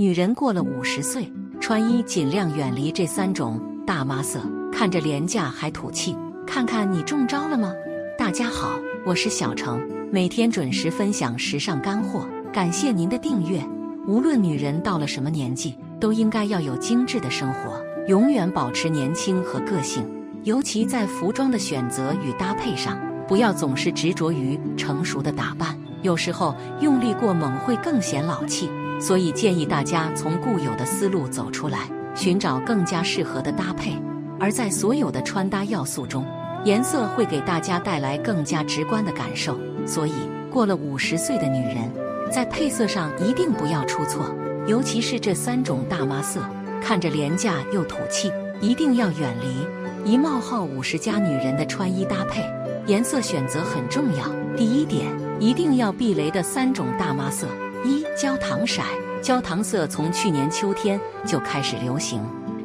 女人过了五十岁，穿衣尽量远离这三种大妈色，看着廉价还土气。看看你中招了吗？大家好，我是小程，每天准时分享时尚干货，感谢您的订阅。无论女人到了什么年纪，都应该要有精致的生活，永远保持年轻和个性。尤其在服装的选择与搭配上，不要总是执着于成熟的打扮，有时候用力过猛会更显老气。所以建议大家从固有的思路走出来，寻找更加适合的搭配。而在所有的穿搭要素中，颜色会给大家带来更加直观的感受。所以，过了五十岁的女人，在配色上一定不要出错，尤其是这三种大妈色，看着廉价又土气，一定要远离。一冒号五十加女人的穿衣搭配，颜色选择很重要。第一点，一定要避雷的三种大妈色。一焦糖色，焦糖色从去年秋天就开始流行，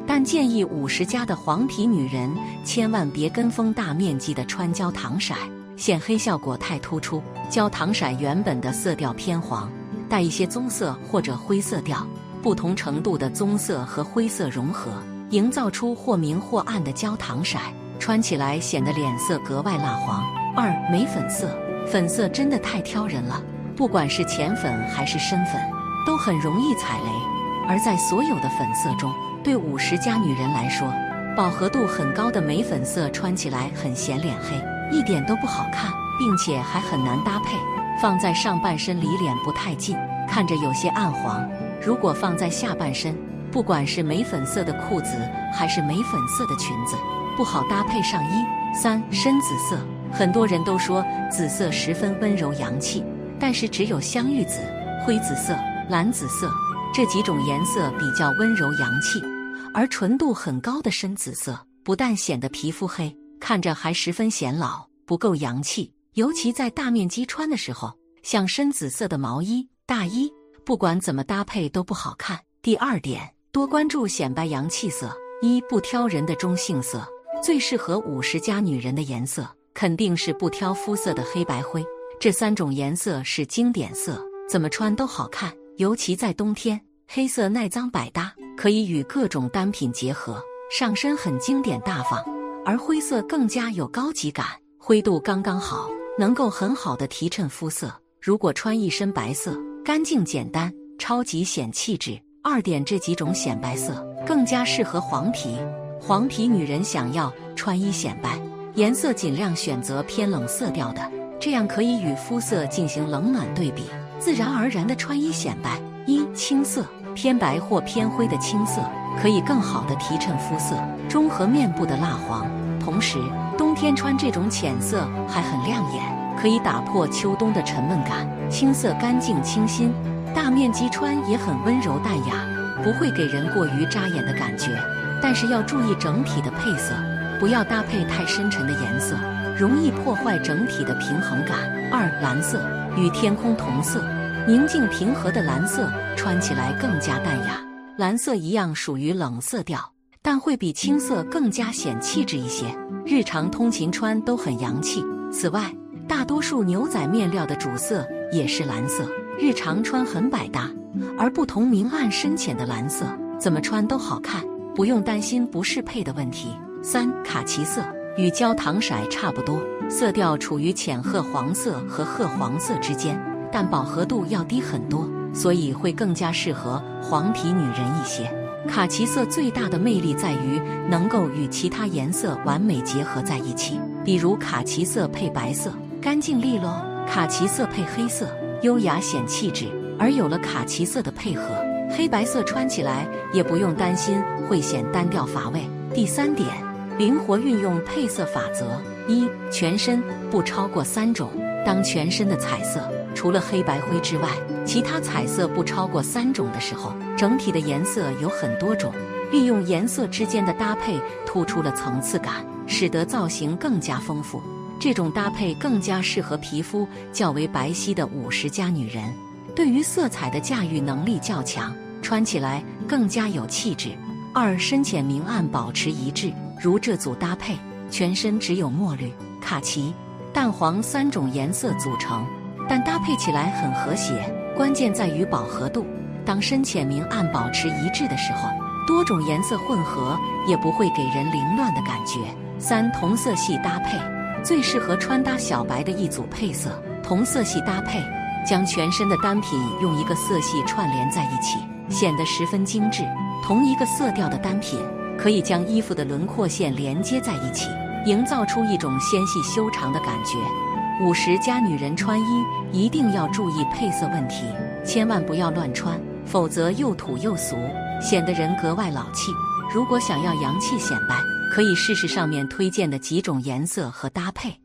但建议五十加的黄皮女人千万别跟风大面积的穿焦糖色，显黑效果太突出。焦糖色原本的色调偏黄，带一些棕色或者灰色调，不同程度的棕色和灰色融合，营造出或明或暗的焦糖色，穿起来显得脸色格外蜡黄。二玫粉色，粉色真的太挑人了。不管是浅粉还是深粉，都很容易踩雷。而在所有的粉色中，对五十加女人来说，饱和度很高的玫粉色穿起来很显脸黑，一点都不好看，并且还很难搭配。放在上半身离脸不太近，看着有些暗黄。如果放在下半身，不管是玫粉色的裤子还是玫粉色的裙子，不好搭配上衣。三深紫色，很多人都说紫色十分温柔洋气。但是只有香芋紫、灰紫色、蓝紫色这几种颜色比较温柔洋气，而纯度很高的深紫色不但显得皮肤黑，看着还十分显老，不够洋气。尤其在大面积穿的时候，像深紫色的毛衣、大衣，不管怎么搭配都不好看。第二点，多关注显白洋气色。一不挑人的中性色，最适合五十加女人的颜色肯定是不挑肤色的黑白灰。这三种颜色是经典色，怎么穿都好看。尤其在冬天，黑色耐脏百搭，可以与各种单品结合，上身很经典大方。而灰色更加有高级感，灰度刚刚好，能够很好的提衬肤色。如果穿一身白色，干净简单，超级显气质。二点这几种显白色更加适合黄皮。黄皮女人想要穿衣显白，颜色尽量选择偏冷色调的。这样可以与肤色进行冷暖对比，自然而然的穿衣显白。一青色偏白或偏灰的青色，可以更好的提衬肤色，中和面部的蜡黄。同时，冬天穿这种浅色还很亮眼，可以打破秋冬的沉闷感。青色干净清新，大面积穿也很温柔淡雅，不会给人过于扎眼的感觉。但是要注意整体的配色，不要搭配太深沉的颜色。容易破坏整体的平衡感。二蓝色与天空同色，宁静平和的蓝色穿起来更加淡雅。蓝色一样属于冷色调，但会比青色更加显气质一些。日常通勤穿都很洋气。此外，大多数牛仔面料的主色也是蓝色，日常穿很百搭。而不同明暗深浅的蓝色，怎么穿都好看，不用担心不适配的问题。三卡其色。与焦糖色差不多，色调处于浅褐黄色和褐黄色之间，但饱和度要低很多，所以会更加适合黄皮女人一些。卡其色最大的魅力在于能够与其他颜色完美结合在一起，比如卡其色配白色，干净利落；卡其色配黑色，优雅显气质。而有了卡其色的配合，黑白色穿起来也不用担心会显单调乏味。第三点。灵活运用配色法则：一、全身不超过三种。当全身的彩色除了黑白灰之外，其他彩色不超过三种的时候，整体的颜色有很多种。利用颜色之间的搭配，突出了层次感，使得造型更加丰富。这种搭配更加适合皮肤较为白皙的五十加女人，对于色彩的驾驭能力较强，穿起来更加有气质。二、深浅明暗保持一致。如这组搭配，全身只有墨绿、卡其、淡黄三种颜色组成，但搭配起来很和谐。关键在于饱和度，当深浅明暗保持一致的时候，多种颜色混合也不会给人凌乱的感觉。三同色系搭配最适合穿搭小白的一组配色。同色系搭配将全身的单品用一个色系串联在一起，显得十分精致。同一个色调的单品可以将衣服的轮廓线连接在一起，营造出一种纤细修长的感觉。五十加女人穿衣一定要注意配色问题，千万不要乱穿，否则又土又俗，显得人格外老气。如果想要洋气显摆，可以试试上面推荐的几种颜色和搭配。